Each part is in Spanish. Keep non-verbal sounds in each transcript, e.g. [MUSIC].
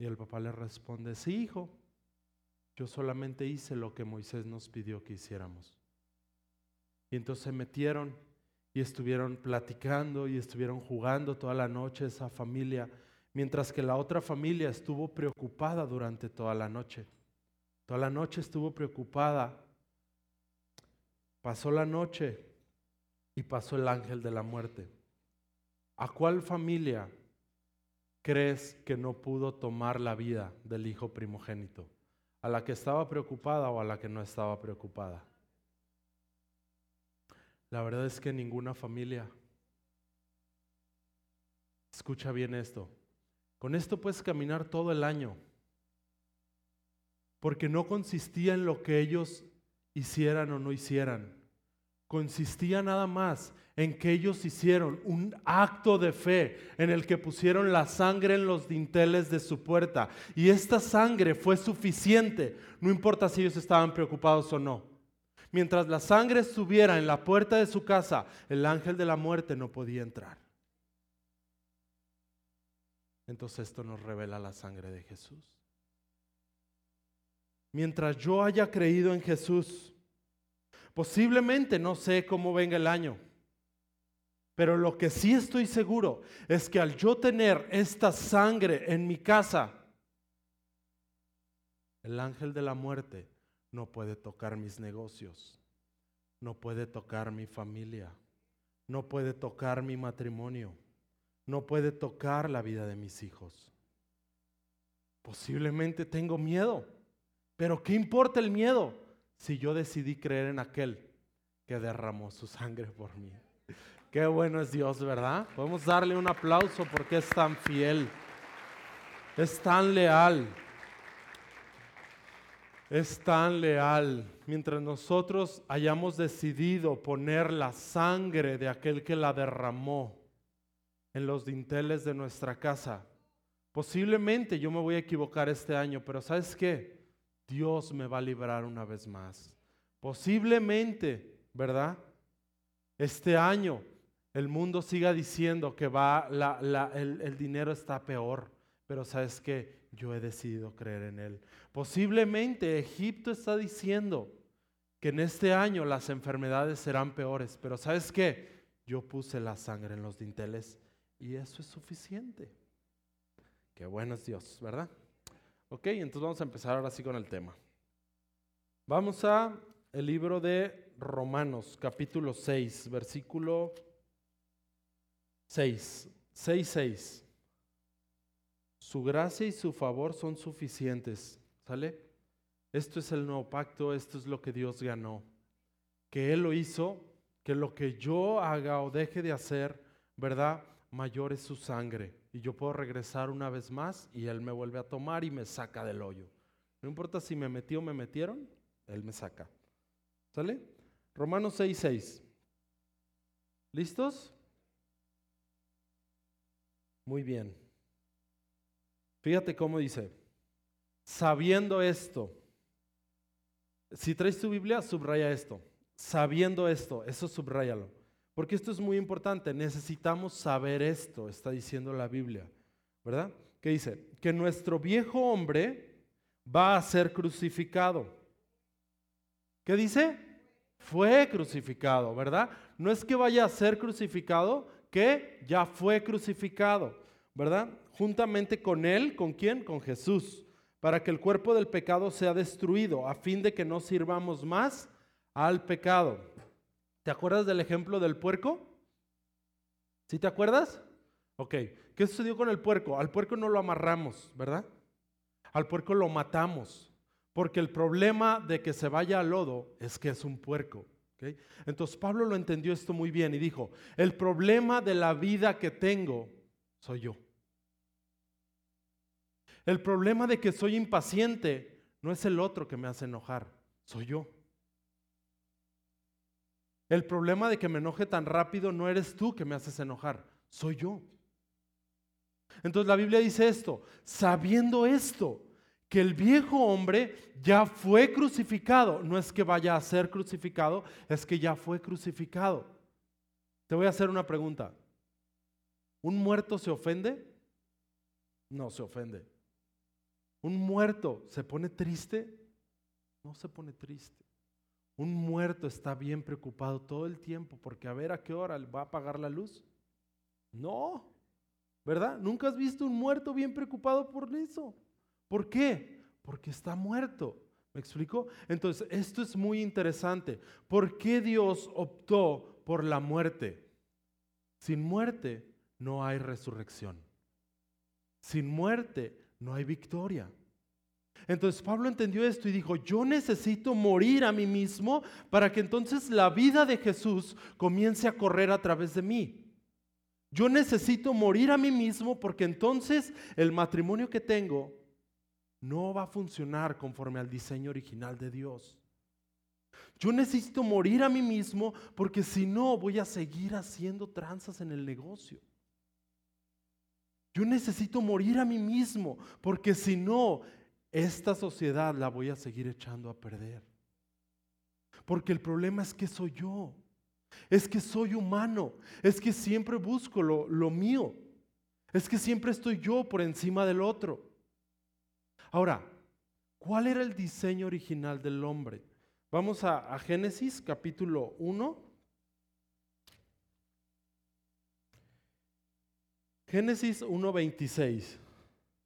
Y el papá le responde, sí, hijo, yo solamente hice lo que Moisés nos pidió que hiciéramos. Y entonces se metieron y estuvieron platicando y estuvieron jugando toda la noche esa familia, mientras que la otra familia estuvo preocupada durante toda la noche. Toda la noche estuvo preocupada. Pasó la noche y pasó el ángel de la muerte. ¿A cuál familia crees que no pudo tomar la vida del hijo primogénito? ¿A la que estaba preocupada o a la que no estaba preocupada? La verdad es que ninguna familia. Escucha bien esto. Con esto puedes caminar todo el año. Porque no consistía en lo que ellos hicieran o no hicieran. Consistía nada más en que ellos hicieron un acto de fe en el que pusieron la sangre en los dinteles de su puerta. Y esta sangre fue suficiente, no importa si ellos estaban preocupados o no. Mientras la sangre estuviera en la puerta de su casa, el ángel de la muerte no podía entrar. Entonces esto nos revela la sangre de Jesús. Mientras yo haya creído en Jesús, posiblemente no sé cómo venga el año, pero lo que sí estoy seguro es que al yo tener esta sangre en mi casa, el ángel de la muerte no puede tocar mis negocios, no puede tocar mi familia, no puede tocar mi matrimonio, no puede tocar la vida de mis hijos. Posiblemente tengo miedo, pero ¿qué importa el miedo si yo decidí creer en aquel que derramó su sangre por mí? Qué bueno es Dios, ¿verdad? Podemos darle un aplauso porque es tan fiel, es tan leal es tan leal. Mientras nosotros hayamos decidido poner la sangre de aquel que la derramó en los dinteles de nuestra casa, posiblemente yo me voy a equivocar este año, pero ¿sabes qué? Dios me va a librar una vez más. Posiblemente, ¿verdad? Este año el mundo siga diciendo que va, el, dinero está peor, pero ¿sabes qué? Yo he decidido creer en Él. Posiblemente Egipto está diciendo que en este año las enfermedades serán peores, pero ¿sabes qué? Yo puse la sangre en los dinteles y eso es suficiente. Qué bueno es Dios, ¿verdad? Ok, entonces vamos a empezar ahora sí con el tema. Vamos a el libro de Romanos, capítulo 6, versículo 6, 6, 6. Su gracia y su favor son suficientes ¿Sale? Esto es el nuevo pacto, esto es lo que Dios ganó. Que Él lo hizo, que lo que yo haga o deje de hacer, ¿verdad? Mayor es su sangre. Y yo puedo regresar una vez más y Él me vuelve a tomar y me saca del hoyo. No importa si me metió o me metieron, Él me saca. ¿Sale? Romanos 6, 6. ¿Listos? Muy bien. Fíjate cómo dice sabiendo esto. Si traes tu Biblia, subraya esto. Sabiendo esto, eso subrayalo. Porque esto es muy importante. Necesitamos saber esto, está diciendo la Biblia. ¿Verdad? ¿Qué dice? Que nuestro viejo hombre va a ser crucificado. ¿Qué dice? Fue crucificado, ¿verdad? No es que vaya a ser crucificado, que ya fue crucificado, ¿verdad? Juntamente con él, ¿con quién? Con Jesús para que el cuerpo del pecado sea destruido, a fin de que no sirvamos más al pecado. ¿Te acuerdas del ejemplo del puerco? ¿Sí te acuerdas? Ok, ¿qué sucedió con el puerco? Al puerco no lo amarramos, ¿verdad? Al puerco lo matamos, porque el problema de que se vaya al lodo es que es un puerco. Entonces Pablo lo entendió esto muy bien y dijo, el problema de la vida que tengo soy yo. El problema de que soy impaciente no es el otro que me hace enojar, soy yo. El problema de que me enoje tan rápido no eres tú que me haces enojar, soy yo. Entonces la Biblia dice esto, sabiendo esto, que el viejo hombre ya fue crucificado, no es que vaya a ser crucificado, es que ya fue crucificado. Te voy a hacer una pregunta. ¿Un muerto se ofende? No se ofende. Un muerto se pone triste, no se pone triste. Un muerto está bien preocupado todo el tiempo porque a ver a qué hora va a apagar la luz. No, ¿verdad? Nunca has visto un muerto bien preocupado por eso. ¿Por qué? Porque está muerto. ¿Me explico? Entonces, esto es muy interesante. ¿Por qué Dios optó por la muerte? Sin muerte no hay resurrección. Sin muerte no hay victoria. Entonces Pablo entendió esto y dijo, yo necesito morir a mí mismo para que entonces la vida de Jesús comience a correr a través de mí. Yo necesito morir a mí mismo porque entonces el matrimonio que tengo no va a funcionar conforme al diseño original de Dios. Yo necesito morir a mí mismo porque si no voy a seguir haciendo tranzas en el negocio. Yo necesito morir a mí mismo porque si no, esta sociedad la voy a seguir echando a perder. Porque el problema es que soy yo. Es que soy humano. Es que siempre busco lo, lo mío. Es que siempre estoy yo por encima del otro. Ahora, ¿cuál era el diseño original del hombre? Vamos a, a Génesis capítulo 1. Génesis 1.26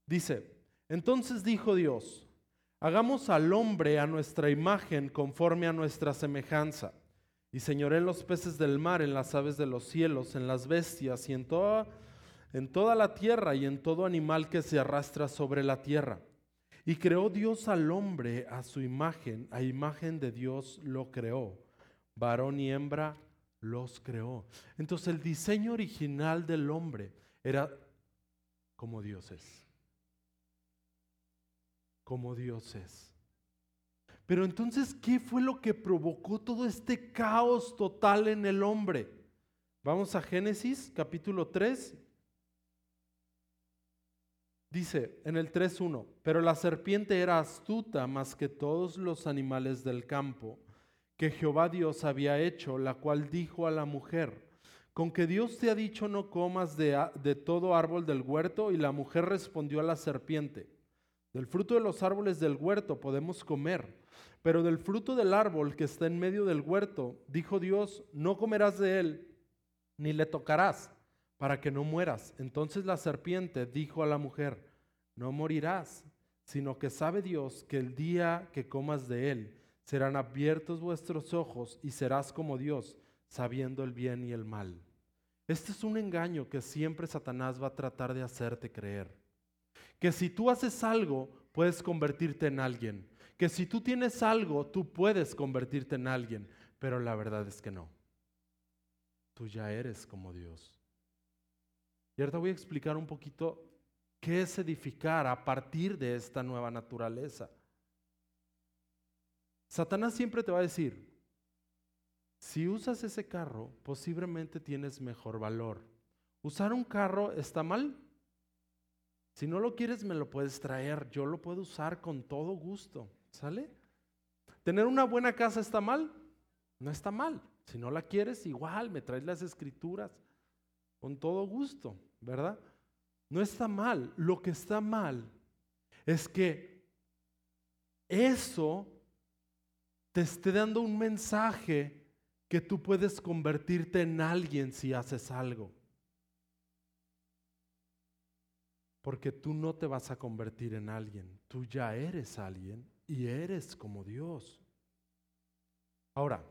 dice, entonces dijo Dios, hagamos al hombre a nuestra imagen conforme a nuestra semejanza, y señoré en los peces del mar, en las aves de los cielos, en las bestias y en toda, en toda la tierra y en todo animal que se arrastra sobre la tierra. Y creó Dios al hombre a su imagen, a imagen de Dios lo creó, varón y hembra los creó. Entonces el diseño original del hombre era como Dios es como Dios es. Pero entonces, ¿qué fue lo que provocó todo este caos total en el hombre? Vamos a Génesis capítulo 3. Dice en el 3.1, pero la serpiente era astuta más que todos los animales del campo que Jehová Dios había hecho, la cual dijo a la mujer, con que Dios te ha dicho no comas de, de todo árbol del huerto, y la mujer respondió a la serpiente, del fruto de los árboles del huerto podemos comer, pero del fruto del árbol que está en medio del huerto, dijo Dios, no comerás de él, ni le tocarás, para que no mueras. Entonces la serpiente dijo a la mujer, no morirás, sino que sabe Dios que el día que comas de él, serán abiertos vuestros ojos y serás como Dios, sabiendo el bien y el mal. Este es un engaño que siempre Satanás va a tratar de hacerte creer que si tú haces algo, puedes convertirte en alguien. Que si tú tienes algo, tú puedes convertirte en alguien. Pero la verdad es que no. Tú ya eres como Dios. Y ahora voy a explicar un poquito qué es edificar a partir de esta nueva naturaleza. Satanás siempre te va a decir, si usas ese carro, posiblemente tienes mejor valor. ¿Usar un carro está mal? Si no lo quieres, me lo puedes traer. Yo lo puedo usar con todo gusto. ¿Sale? ¿Tener una buena casa está mal? No está mal. Si no la quieres, igual me traes las escrituras con todo gusto, ¿verdad? No está mal. Lo que está mal es que eso te esté dando un mensaje que tú puedes convertirte en alguien si haces algo. Porque tú no te vas a convertir en alguien, tú ya eres alguien y eres como Dios. Ahora,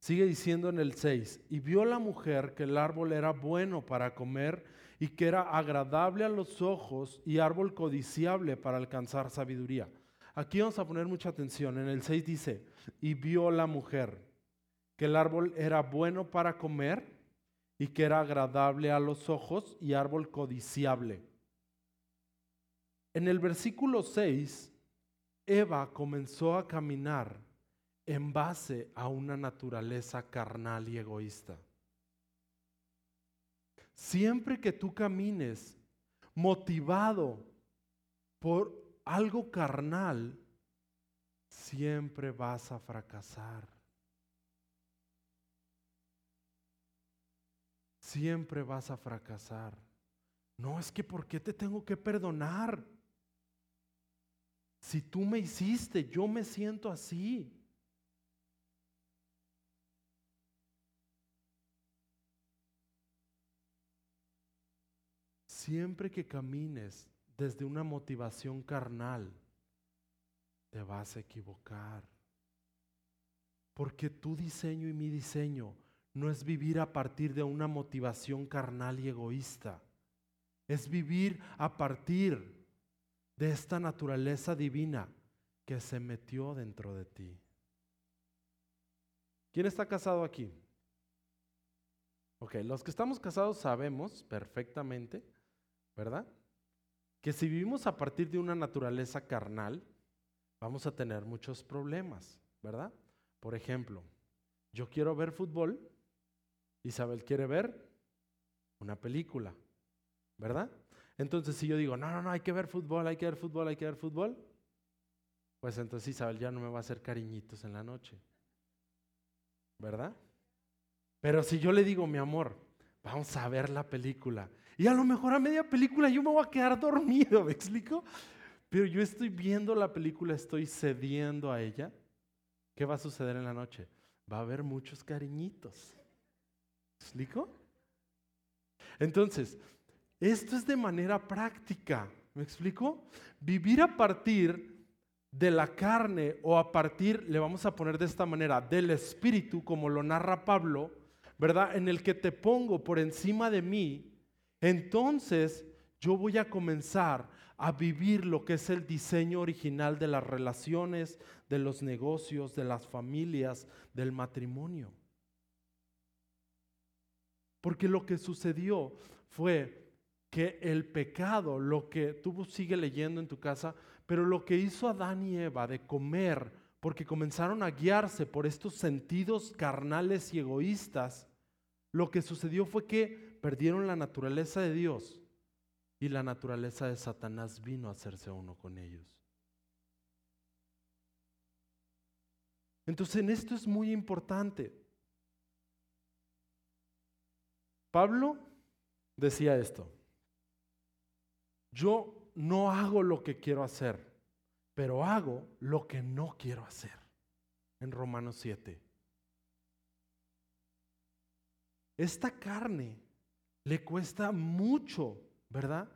sigue diciendo en el 6, y vio la mujer que el árbol era bueno para comer y que era agradable a los ojos y árbol codiciable para alcanzar sabiduría. Aquí vamos a poner mucha atención. En el 6 dice, y vio la mujer que el árbol era bueno para comer y que era agradable a los ojos y árbol codiciable. En el versículo 6, Eva comenzó a caminar en base a una naturaleza carnal y egoísta. Siempre que tú camines motivado por algo carnal, siempre vas a fracasar. Siempre vas a fracasar. No, es que ¿por qué te tengo que perdonar? Si tú me hiciste, yo me siento así. Siempre que camines desde una motivación carnal, te vas a equivocar. Porque tu diseño y mi diseño no es vivir a partir de una motivación carnal y egoísta. Es vivir a partir de esta naturaleza divina que se metió dentro de ti. ¿Quién está casado aquí? Ok, los que estamos casados sabemos perfectamente, ¿verdad? Que si vivimos a partir de una naturaleza carnal, vamos a tener muchos problemas, ¿verdad? Por ejemplo, yo quiero ver fútbol, Isabel quiere ver una película, ¿verdad? Entonces si yo digo, no, no, no, hay que ver fútbol, hay que ver fútbol, hay que ver fútbol, pues entonces Isabel ya no me va a hacer cariñitos en la noche, ¿verdad? Pero si yo le digo, mi amor, vamos a ver la película, y a lo mejor a media película yo me voy a quedar dormido, [LAUGHS] ¿me explico? Pero yo estoy viendo la película, estoy cediendo a ella. ¿Qué va a suceder en la noche? Va a haber muchos cariñitos. ¿Me explico? Entonces, esto es de manera práctica. ¿Me explico? Vivir a partir de la carne o a partir, le vamos a poner de esta manera, del espíritu, como lo narra Pablo, ¿verdad? En el que te pongo por encima de mí, entonces yo voy a comenzar a vivir lo que es el diseño original de las relaciones, de los negocios, de las familias, del matrimonio. Porque lo que sucedió fue que el pecado, lo que tú sigue leyendo en tu casa, pero lo que hizo Adán y Eva de comer, porque comenzaron a guiarse por estos sentidos carnales y egoístas, lo que sucedió fue que perdieron la naturaleza de Dios y la naturaleza de Satanás vino a hacerse uno con ellos. Entonces en esto es muy importante. Pablo decía esto, yo no hago lo que quiero hacer, pero hago lo que no quiero hacer. En Romanos 7. Esta carne le cuesta mucho ¿verdad?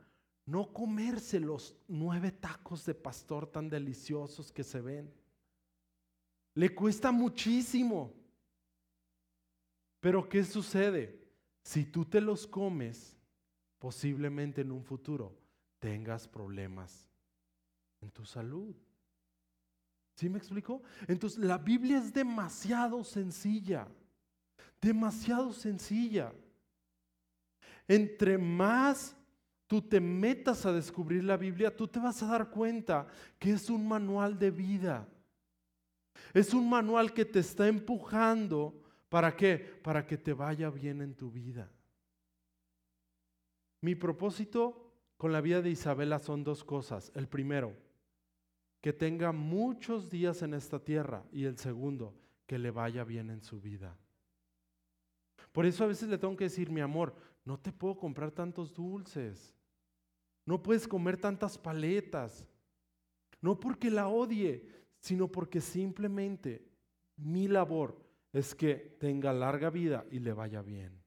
No comerse los nueve tacos de pastor tan deliciosos que se ven. Le cuesta muchísimo. Pero ¿qué sucede? Si tú te los comes, posiblemente en un futuro tengas problemas en tu salud. ¿Sí me explico? Entonces la Biblia es demasiado sencilla, demasiado sencilla. Entre más tú te metas a descubrir la Biblia, tú te vas a dar cuenta que es un manual de vida. Es un manual que te está empujando. ¿Para qué? Para que te vaya bien en tu vida. Mi propósito con la vida de Isabela son dos cosas. El primero, que tenga muchos días en esta tierra. Y el segundo, que le vaya bien en su vida. Por eso a veces le tengo que decir, mi amor, no te puedo comprar tantos dulces. No puedes comer tantas paletas. No porque la odie, sino porque simplemente mi labor es que tenga larga vida y le vaya bien.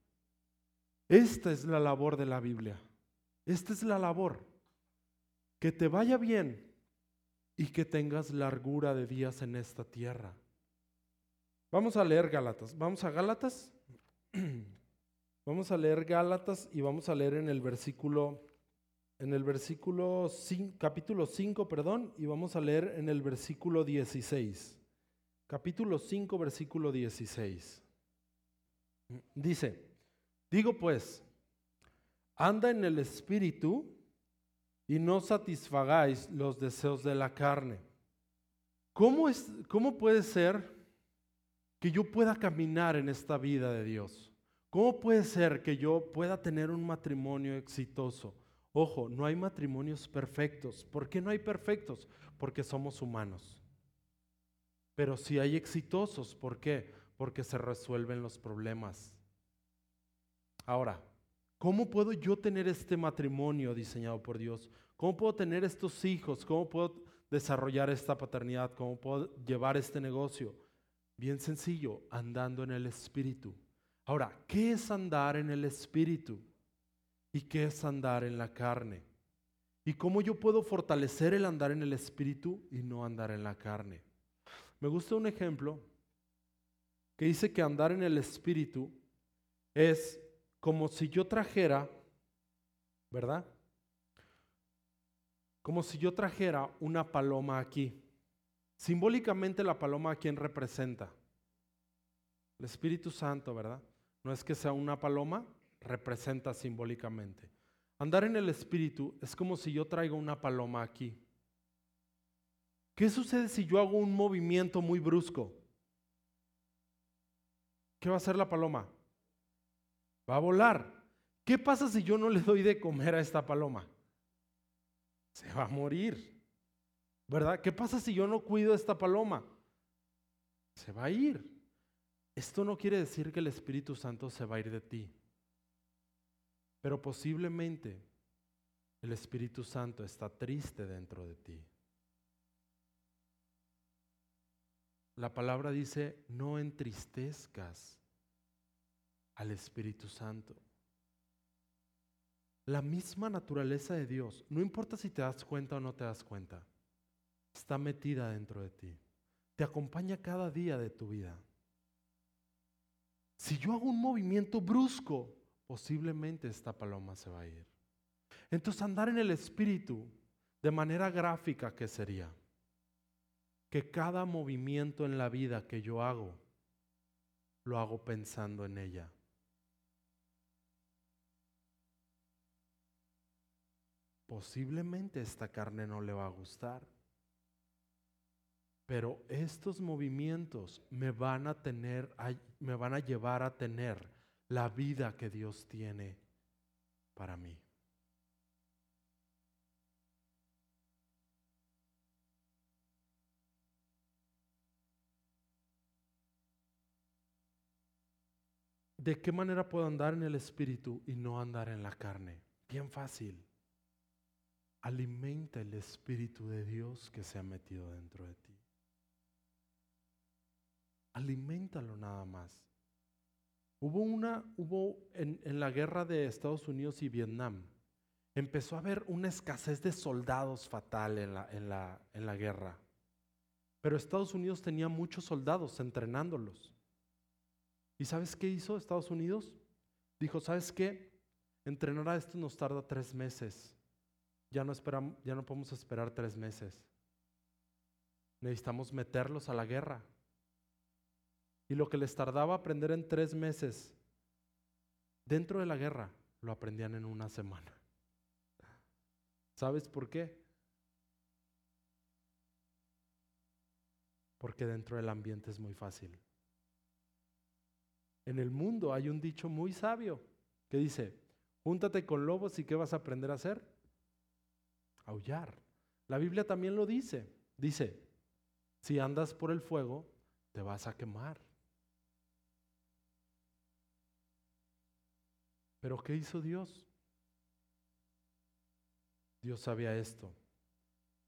Esta es la labor de la Biblia. Esta es la labor. Que te vaya bien y que tengas largura de días en esta tierra. Vamos a leer Gálatas. Vamos a Gálatas. [CLEARS THROAT] Vamos a leer Gálatas y vamos a leer en el versículo en el versículo capítulo 5, perdón, y vamos a leer en el versículo 16. Capítulo 5, versículo 16. Dice, digo pues, anda en el espíritu y no satisfagáis los deseos de la carne. ¿Cómo, es, ¿Cómo puede ser que yo pueda caminar en esta vida de Dios? ¿Cómo puede ser que yo pueda tener un matrimonio exitoso? Ojo, no hay matrimonios perfectos. ¿Por qué no hay perfectos? Porque somos humanos. Pero si hay exitosos, ¿por qué? Porque se resuelven los problemas. Ahora, ¿cómo puedo yo tener este matrimonio diseñado por Dios? ¿Cómo puedo tener estos hijos? ¿Cómo puedo desarrollar esta paternidad? ¿Cómo puedo llevar este negocio? Bien sencillo, andando en el Espíritu. Ahora, ¿qué es andar en el Espíritu? ¿Y qué es andar en la carne? ¿Y cómo yo puedo fortalecer el andar en el Espíritu y no andar en la carne? Me gusta un ejemplo que dice que andar en el Espíritu es como si yo trajera, ¿verdad? Como si yo trajera una paloma aquí. Simbólicamente la paloma a quién representa? El Espíritu Santo, ¿verdad? No es que sea una paloma, representa simbólicamente. Andar en el Espíritu es como si yo traigo una paloma aquí. ¿Qué sucede si yo hago un movimiento muy brusco? ¿Qué va a hacer la paloma? Va a volar. ¿Qué pasa si yo no le doy de comer a esta paloma? Se va a morir. ¿Verdad? ¿Qué pasa si yo no cuido a esta paloma? Se va a ir. Esto no quiere decir que el Espíritu Santo se va a ir de ti. Pero posiblemente el Espíritu Santo está triste dentro de ti. La palabra dice, no entristezcas al Espíritu Santo. La misma naturaleza de Dios, no importa si te das cuenta o no te das cuenta, está metida dentro de ti. Te acompaña cada día de tu vida. Si yo hago un movimiento brusco, posiblemente esta paloma se va a ir. Entonces andar en el Espíritu de manera gráfica, ¿qué sería? Que cada movimiento en la vida que yo hago, lo hago pensando en ella. posiblemente esta carne no le va a gustar. Pero estos movimientos me van a tener, me van a llevar a tener la vida que Dios tiene para mí. ¿De qué manera puedo andar en el Espíritu y no andar en la carne? Bien fácil. Alimenta el Espíritu de Dios que se ha metido dentro de ti. Aliméntalo nada más. Hubo una, hubo en, en la guerra de Estados Unidos y Vietnam, empezó a haber una escasez de soldados fatal en la, en la, en la guerra. Pero Estados Unidos tenía muchos soldados entrenándolos. ¿Y sabes qué hizo Estados Unidos? Dijo, ¿sabes qué? Entrenar a esto nos tarda tres meses ya no, esperamos, ya no podemos esperar tres meses. Necesitamos meterlos a la guerra. Y lo que les tardaba aprender en tres meses, dentro de la guerra, lo aprendían en una semana. ¿Sabes por qué? Porque dentro del ambiente es muy fácil. En el mundo hay un dicho muy sabio que dice, júntate con lobos y ¿qué vas a aprender a hacer? aullar. La Biblia también lo dice. Dice, si andas por el fuego, te vas a quemar. Pero ¿qué hizo Dios? Dios sabía esto.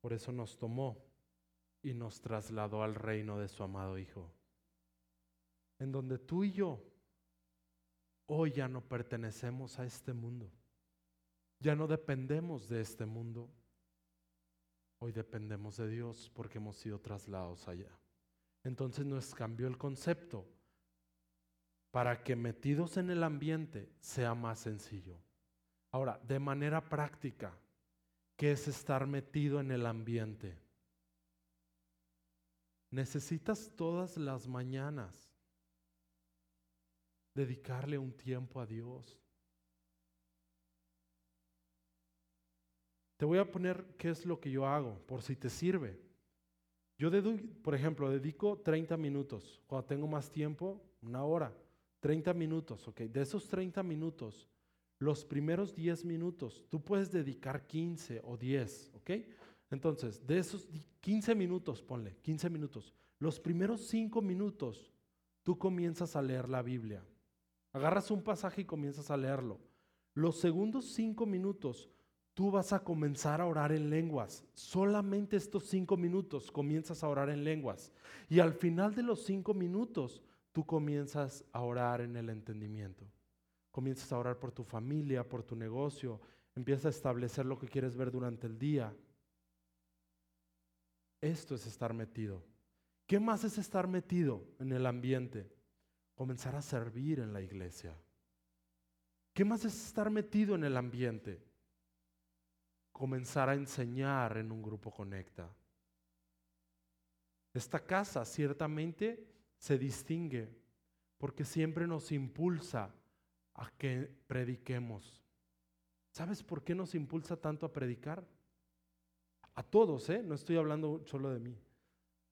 Por eso nos tomó y nos trasladó al reino de su amado Hijo. En donde tú y yo hoy ya no pertenecemos a este mundo. Ya no dependemos de este mundo. Hoy dependemos de Dios porque hemos sido trasladados allá. Entonces nos cambió el concepto para que metidos en el ambiente sea más sencillo. Ahora, de manera práctica, ¿qué es estar metido en el ambiente? Necesitas todas las mañanas dedicarle un tiempo a Dios. Te voy a poner qué es lo que yo hago, por si te sirve. Yo, por ejemplo, dedico 30 minutos. Cuando tengo más tiempo, una hora. 30 minutos, ¿ok? De esos 30 minutos, los primeros 10 minutos, tú puedes dedicar 15 o 10, ¿ok? Entonces, de esos 15 minutos, ponle, 15 minutos, los primeros 5 minutos, tú comienzas a leer la Biblia. Agarras un pasaje y comienzas a leerlo. Los segundos 5 minutos, tú vas a comenzar a orar en lenguas. Solamente estos cinco minutos comienzas a orar en lenguas. Y al final de los cinco minutos, tú comienzas a orar en el entendimiento. Comienzas a orar por tu familia, por tu negocio. Empiezas a establecer lo que quieres ver durante el día. Esto es estar metido. ¿Qué más es estar metido en el ambiente? Comenzar a servir en la iglesia. ¿Qué más es estar metido en el ambiente? comenzar a enseñar en un grupo conecta. Esta casa ciertamente se distingue porque siempre nos impulsa a que prediquemos. ¿Sabes por qué nos impulsa tanto a predicar? A todos, ¿eh? No estoy hablando solo de mí.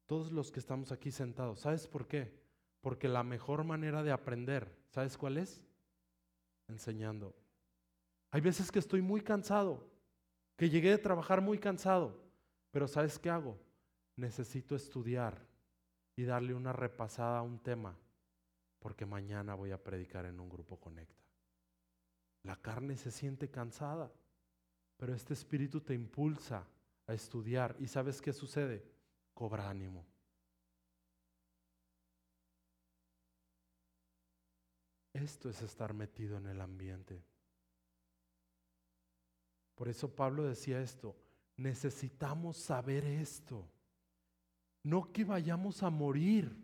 Todos los que estamos aquí sentados. ¿Sabes por qué? Porque la mejor manera de aprender, ¿sabes cuál es? Enseñando. Hay veces que estoy muy cansado que llegué a trabajar muy cansado, pero ¿sabes qué hago? Necesito estudiar y darle una repasada a un tema, porque mañana voy a predicar en un grupo conecta. La carne se siente cansada, pero este espíritu te impulsa a estudiar y ¿sabes qué sucede? Cobra ánimo. Esto es estar metido en el ambiente. Por eso Pablo decía esto, necesitamos saber esto. No que vayamos a morir,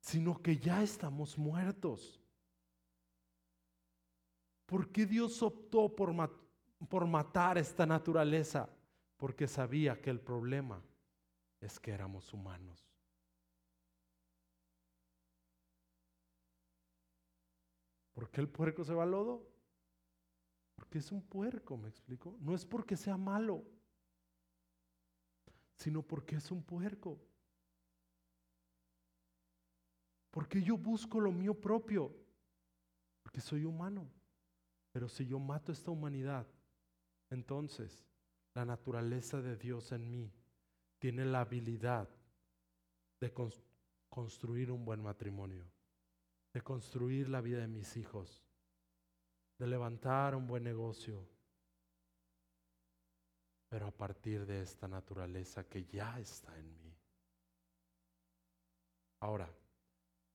sino que ya estamos muertos. ¿Por qué Dios optó por, por matar esta naturaleza? Porque sabía que el problema es que éramos humanos. ¿Por qué el puerco se va al lodo? Porque es un puerco, me explico. No es porque sea malo, sino porque es un puerco. Porque yo busco lo mío propio, porque soy humano. Pero si yo mato esta humanidad, entonces la naturaleza de Dios en mí tiene la habilidad de construir un buen matrimonio, de construir la vida de mis hijos, de levantar un buen negocio, pero a partir de esta naturaleza que ya está en mí. Ahora,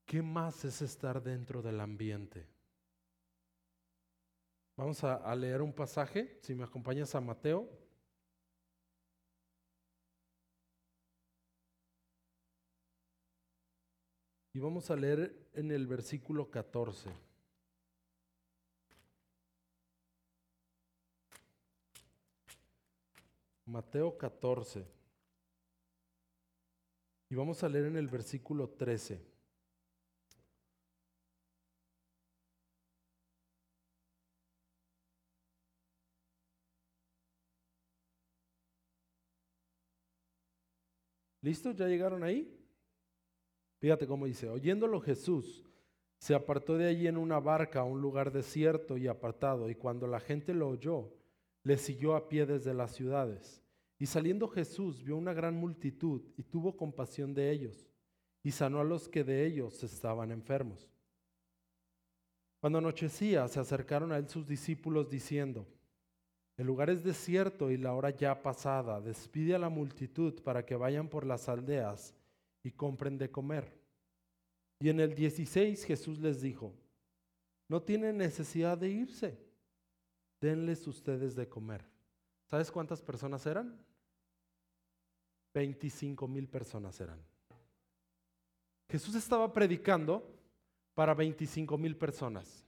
¿qué más es estar dentro del ambiente? Vamos a, leer un pasaje, si me acompañas a Mateo. Y vamos a leer en el versículo 14. Mateo 14. Y vamos a leer en el versículo 13. ¿Listo? ¿Ya llegaron ahí? Fíjate cómo dice, oyéndolo Jesús se apartó de allí en una barca a un lugar desierto y apartado, y cuando la gente lo oyó, le siguió a pie desde las ciudades. Y saliendo Jesús vio una gran multitud y tuvo compasión de ellos y sanó a los que de ellos estaban enfermos. Cuando anochecía se acercaron a él sus discípulos diciendo, el lugar es desierto y la hora ya pasada, despide a la multitud para que vayan por las aldeas y compren de comer. Y en el 16 Jesús les dijo, no tienen necesidad de irse, denles ustedes de comer. ¿Sabes cuántas personas eran? 25 mil personas eran. Jesús estaba predicando para 25 mil personas.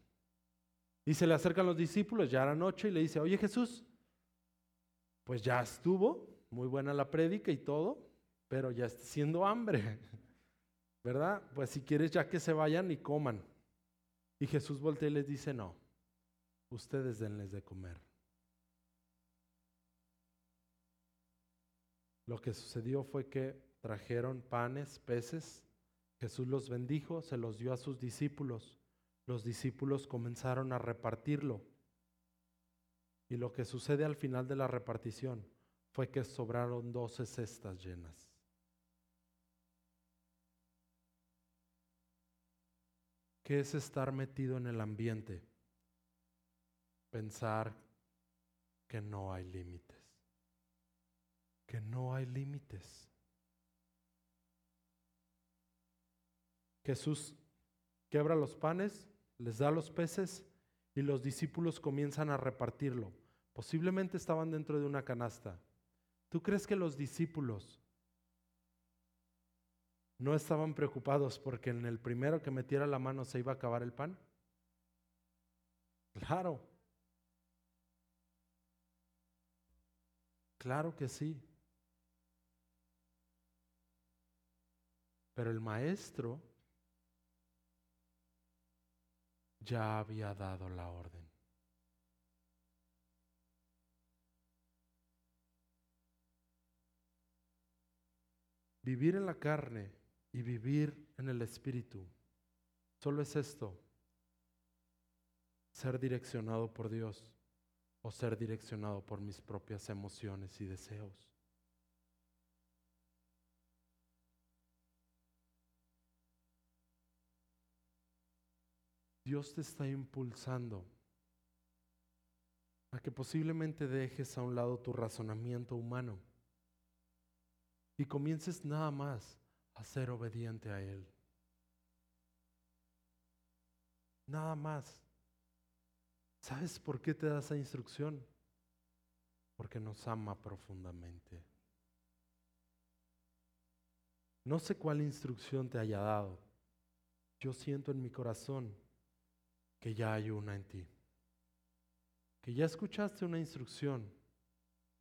Y se le acercan los discípulos, ya era noche, y le dice, oye Jesús, pues ya estuvo, muy buena la prédica y todo, pero ya está siendo hambre, ¿verdad? Pues si quieres ya que se vayan y coman. Y Jesús voltea y les dice, no, ustedes denles de comer. Lo que sucedió fue que trajeron panes, peces, Jesús los bendijo, se los dio a sus discípulos, los discípulos comenzaron a repartirlo. Y lo que sucede al final de la repartición fue que sobraron doce cestas llenas. ¿Qué es estar metido en el ambiente? Pensar que no hay límites. Que no hay límites. Jesús quebra los panes, les da los peces y los discípulos comienzan a repartirlo. Posiblemente estaban dentro de una canasta. ¿Tú crees que los discípulos no estaban preocupados porque en el primero que metiera la mano se iba a acabar el pan? Claro. Claro que sí. Pero el maestro ya había dado la orden. Vivir en la carne y vivir en el Espíritu solo es esto, ser direccionado por Dios o ser direccionado por mis propias emociones y deseos. Dios te está impulsando a que posiblemente dejes a un lado tu razonamiento humano y comiences nada más a ser obediente a Él. Nada más. ¿Sabes por qué te da esa instrucción? Porque nos ama profundamente. No sé cuál instrucción te haya dado. Yo siento en mi corazón que ya hay una en ti. Que ya escuchaste una instrucción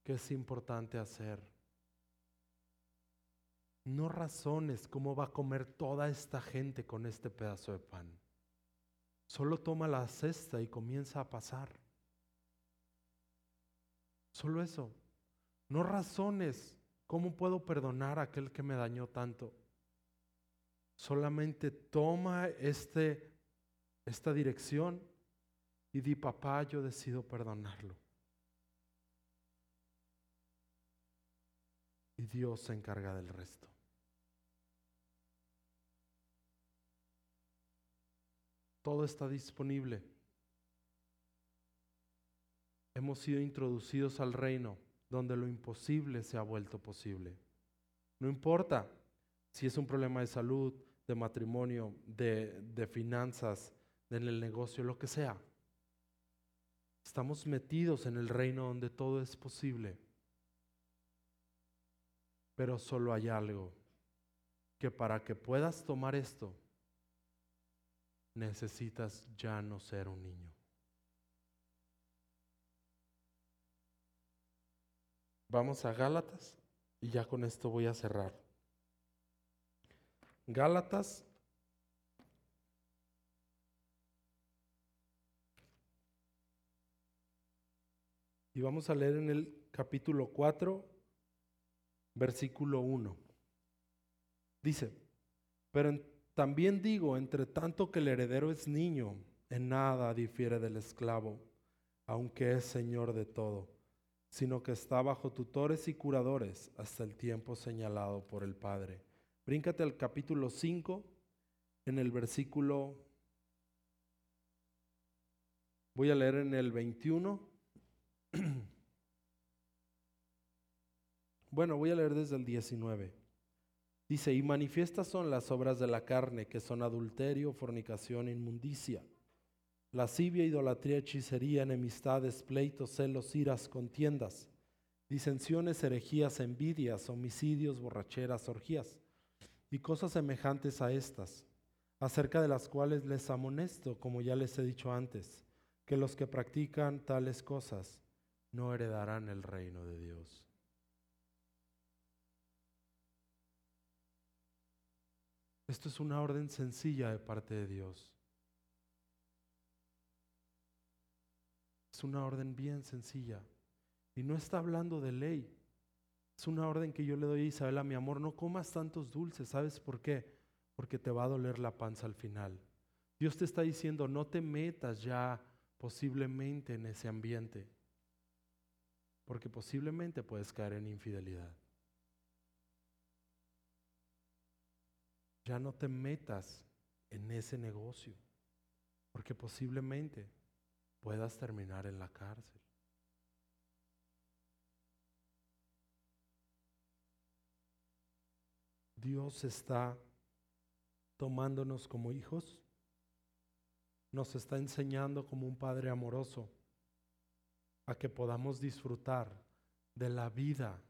que es importante hacer. No razones cómo va a comer toda esta gente con este pedazo de pan. Solo toma la cesta y comienza a pasar. Solo eso. No razones cómo puedo perdonar a aquel que me dañó tanto. Solamente toma este esta dirección y di, papá, yo decido perdonarlo. Y Dios se encarga del resto. Todo está disponible. Hemos sido introducidos al reino donde lo imposible se ha vuelto posible. No importa si es un problema de salud, de matrimonio, de, de finanzas, en el negocio, lo que sea. Estamos metidos en el reino donde todo es posible. Pero solo hay algo, que para que puedas tomar esto, necesitas ya no ser un niño. Vamos a Gálatas y ya con esto voy a cerrar. Gálatas Y vamos a leer en el capítulo 4, versículo 1. Dice, pero también digo, entre tanto que el heredero es niño, en nada difiere del esclavo, aunque es señor de todo, sino que está bajo tutores y curadores hasta el tiempo señalado por el Padre. Bríncate al capítulo 5, en el versículo, voy a leer en el 21 [CLEARS THROAT] Bueno, voy a leer desde el 19. Dice, y manifiestas son las obras de la carne, que son adulterio, fornicación, inmundicia, lascivia, idolatría, hechicería, enemistades, pleitos, celos, iras, contiendas, disensiones, herejías, envidias, homicidios, borracheras, orgías, y cosas semejantes a estas, acerca de las cuales les amonesto, como ya les he dicho antes, que los que practican tales cosas no heredarán el reino de Dios. Esto es una orden sencilla de parte de Dios. Es una orden bien sencilla. Y no está hablando de ley. Es una orden que yo le doy a Isabela, mi amor, no comas tantos dulces. ¿Sabes por qué? Porque te va a doler la panza al final. Dios te está diciendo, no te metas ya posiblemente en ese ambiente porque posiblemente puedes caer en infidelidad. ya no te metas en ese negocio, porque posiblemente puedas terminar en la cárcel. Dios está tomándonos como hijos, nos está enseñando como un Padre amoroso a que podamos disfrutar de la vida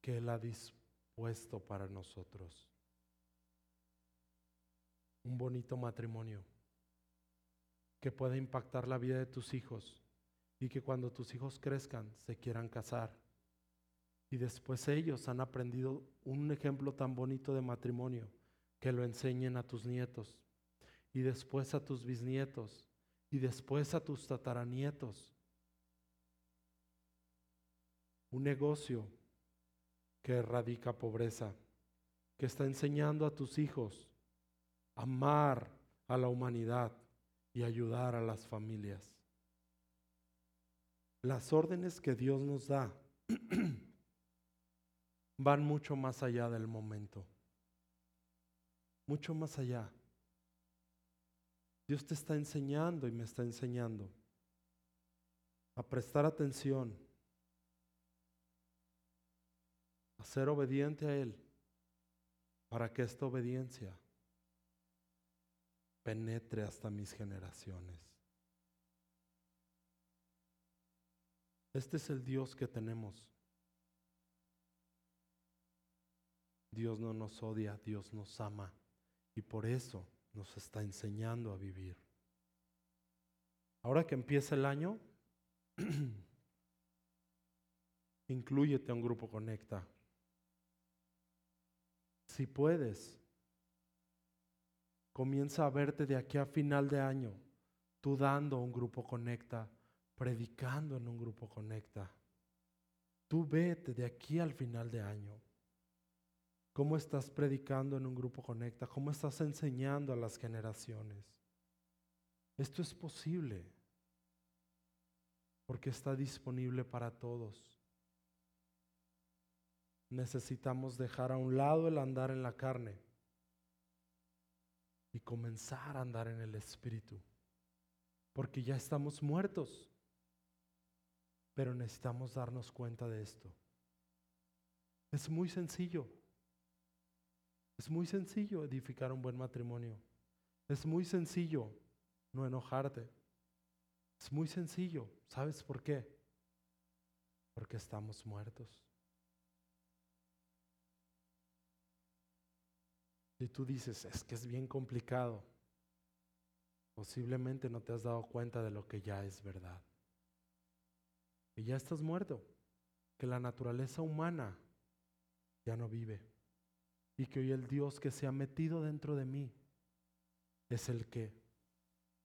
que Él ha dispuesto para nosotros. Un bonito matrimonio que pueda impactar la vida de tus hijos y que cuando tus hijos crezcan se quieran casar. Y después ellos han aprendido un ejemplo tan bonito de matrimonio que lo enseñen a tus nietos y después a tus bisnietos y después a tus tataranietos. Un negocio que erradica pobreza, que está enseñando a tus hijos amar a la humanidad y ayudar a las familias. Las órdenes que Dios nos da [CLEARS THROAT] van mucho más allá del momento, mucho más allá. Dios te está enseñando y me está enseñando a prestar atención, a ser obediente a Él, para que esta obediencia penetre hasta mis generaciones. Este es el Dios que tenemos. Dios no nos odia, Dios nos ama y por eso nos está enseñando a vivir. Ahora que empieza el año, [CLEARS THROAT] incluyete a un grupo Conecta. Si puedes, comienza a verte de aquí a final de año, tú dando un grupo Conecta, predicando en un grupo Conecta. Tú vete de aquí al final de año. ¿Cómo estás predicando en un grupo Conecta? ¿Cómo estás enseñando a las generaciones? Esto es posible porque está disponible para todos. Necesitamos dejar a un lado el andar en la carne y comenzar a andar en el Espíritu, porque ya estamos muertos, pero necesitamos darnos cuenta de esto. Es muy sencillo. Es muy sencillo edificar un buen matrimonio. Es muy sencillo no enojarte. Es muy sencillo. ¿Sabes por qué? Porque estamos muertos. Y tú dices, es que es bien complicado. Posiblemente no te has dado cuenta de lo que ya es verdad. Y ya estás muerto. Que la naturaleza humana ya no vive y que hoy el Dios que se ha metido dentro de mí es el que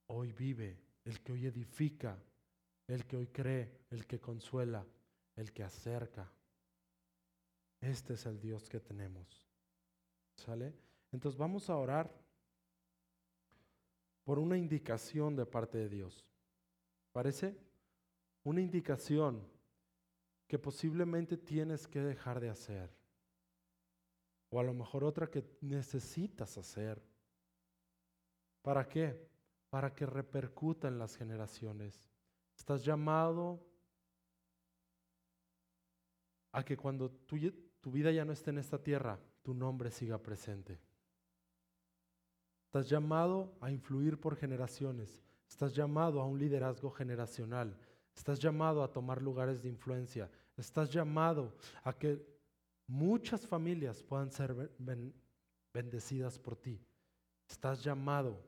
hoy vive, el que hoy edifica, el que hoy cree, el que consuela, el que acerca. Este es el Dios que tenemos. ¿Sale? Entonces vamos a orar por una indicación de parte de Dios. ¿Parece? Una indicación que posiblemente tienes que dejar de hacer. O a lo mejor otra que necesitas hacer. ¿Para qué? Para que repercuta en las generaciones. Estás llamado a que cuando tu, tu vida ya no esté en esta tierra, tu nombre siga presente. Estás llamado a influir por generaciones. Estás llamado a un liderazgo generacional. Estás llamado a tomar lugares de influencia. Estás llamado a que muchas familias puedan ser bendecidas por ti. Estás llamado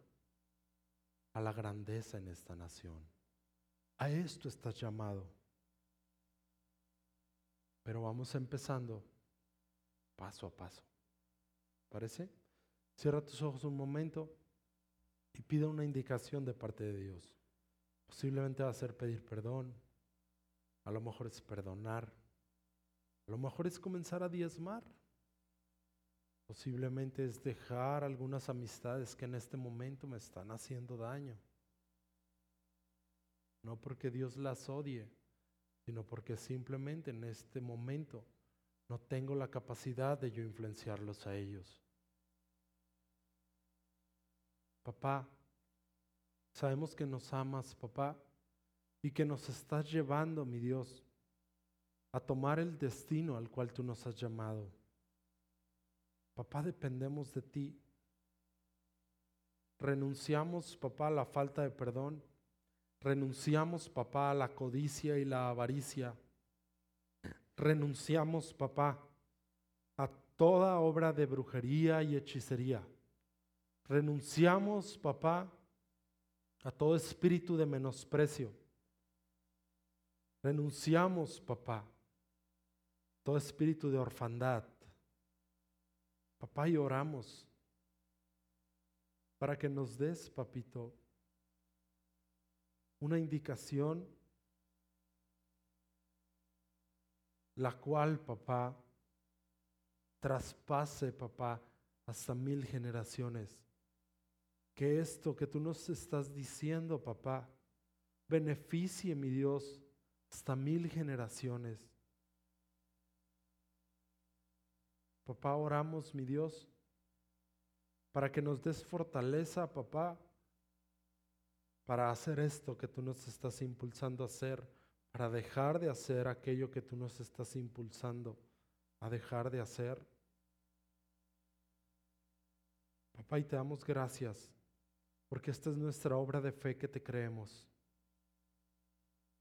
a la grandeza en esta nación. A esto estás llamado. Pero vamos empezando paso a paso. ¿Parece? Cierra tus ojos un momento y pide una indicación de parte de Dios. Posiblemente va a ser pedir perdón, a lo mejor es perdonar, a lo mejor es comenzar a diezmar. Posiblemente es dejar algunas amistades que en este momento me están haciendo daño. No porque Dios las odie, sino porque simplemente en este momento no tengo la capacidad de yo influenciarlos a ellos. Papá, sabemos que nos amas, papá, y que nos estás llevando, mi Dios, a tomar el destino al cual tú nos has llamado. Papá, dependemos de ti. Renunciamos, papá, a la falta de perdón. Renunciamos, papá, a la codicia y la avaricia. Renunciamos, papá, a toda obra de brujería y hechicería. Renunciamos, papá, a todo espíritu de menosprecio. Renunciamos, papá, todo espíritu de orfandad. Papá, y oramos para que nos des, papito, una indicación la cual, papá, traspase, papá, hasta mil generaciones. Que esto que tú nos estás diciendo, papá, beneficie, mi Dios, hasta mil generaciones. Papá, oramos, mi Dios, para que nos des fortaleza, papá, para hacer esto que tú nos estás impulsando a hacer, para dejar de hacer aquello que tú nos estás impulsando a dejar de hacer. Papá, y te damos gracias, porque esta es nuestra obra de fe que te creemos.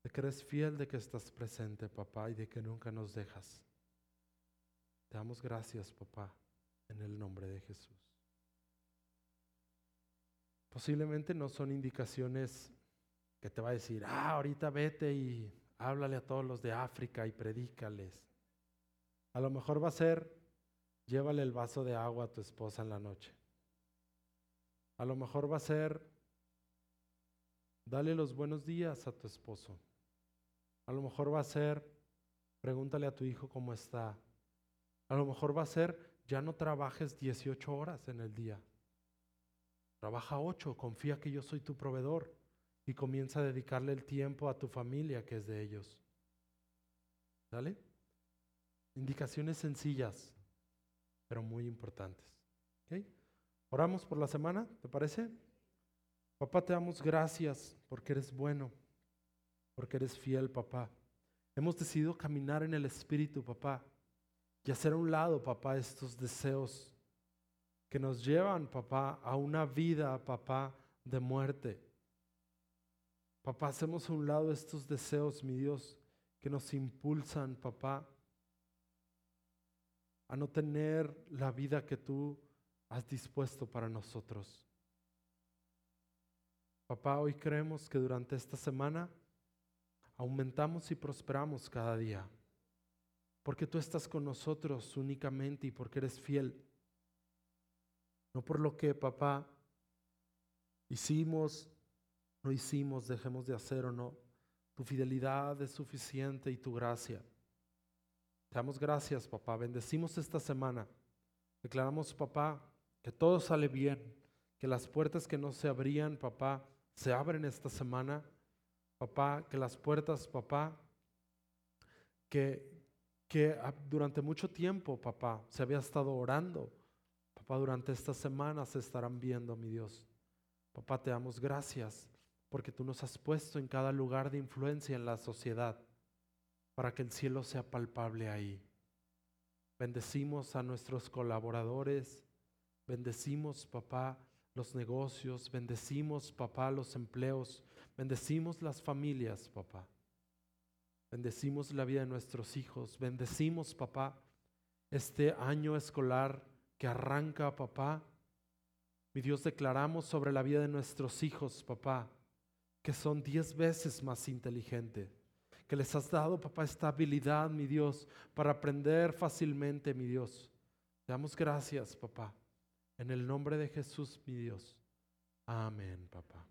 Que eres fiel de que estás presente, papá, y de que nunca nos dejas. Te damos gracias, papá, en el nombre de Jesús. Posiblemente no son indicaciones que te va a decir, ah, ahorita vete y háblale a todos los de África y predícales. A lo mejor va a ser, llévale el vaso de agua a tu esposa en la noche. A lo mejor va a ser, dale los buenos días a tu esposo. A lo mejor va a ser, pregúntale a tu hijo cómo está. A lo mejor va a ser, ya no trabajes 18 horas en el día. Trabaja 8, confía que yo soy tu proveedor y comienza a dedicarle el tiempo a tu familia que es de ellos. ¿Sale? Indicaciones sencillas, pero muy importantes. Oramos por la semana, ¿te parece? Papá, te damos gracias porque eres bueno, porque eres fiel, papá. Hemos decidido caminar en el Espíritu, papá y hacer a un lado, papá, estos deseos que nos llevan, papá, a una vida, papá, de muerte. Papá, hacemos a un lado estos deseos, mi Dios, que nos impulsan, papá, a no tener la vida que tú has dispuesto para nosotros. Papá, hoy creemos que durante esta semana aumentamos y prosperamos cada día porque tú estás con nosotros únicamente y porque eres fiel. No por lo que, papá, hicimos, no hicimos, dejemos de hacer o no. Tu fidelidad es suficiente y tu gracia. Te damos gracias, papá. Bendecimos esta semana. Declaramos, papá, que todo sale bien, que las puertas que no se abrían, papá, se abren esta semana. Papá, que las puertas, papá, que, que durante mucho tiempo, papá, se había estado orando. Papá, durante estas semanas se estarán viendo, mi Dios. Papá, te damos gracias porque tú nos has puesto en cada lugar de influencia en la sociedad para que el cielo sea palpable ahí. Bendecimos a nuestros colaboradores, bendecimos, papá, los negocios, bendecimos, papá, los empleos, bendecimos las familias, papá. Bendecimos la vida de nuestros hijos. Bendecimos, papá, este año escolar que arranca, papá. Mi Dios, declaramos sobre la vida de nuestros hijos, papá, que son diez veces más inteligentes. Que les has dado, papá, esta habilidad, mi Dios, para aprender fácilmente, mi Dios. Te damos gracias, papá. En el nombre de Jesús, mi Dios. Amén, papá.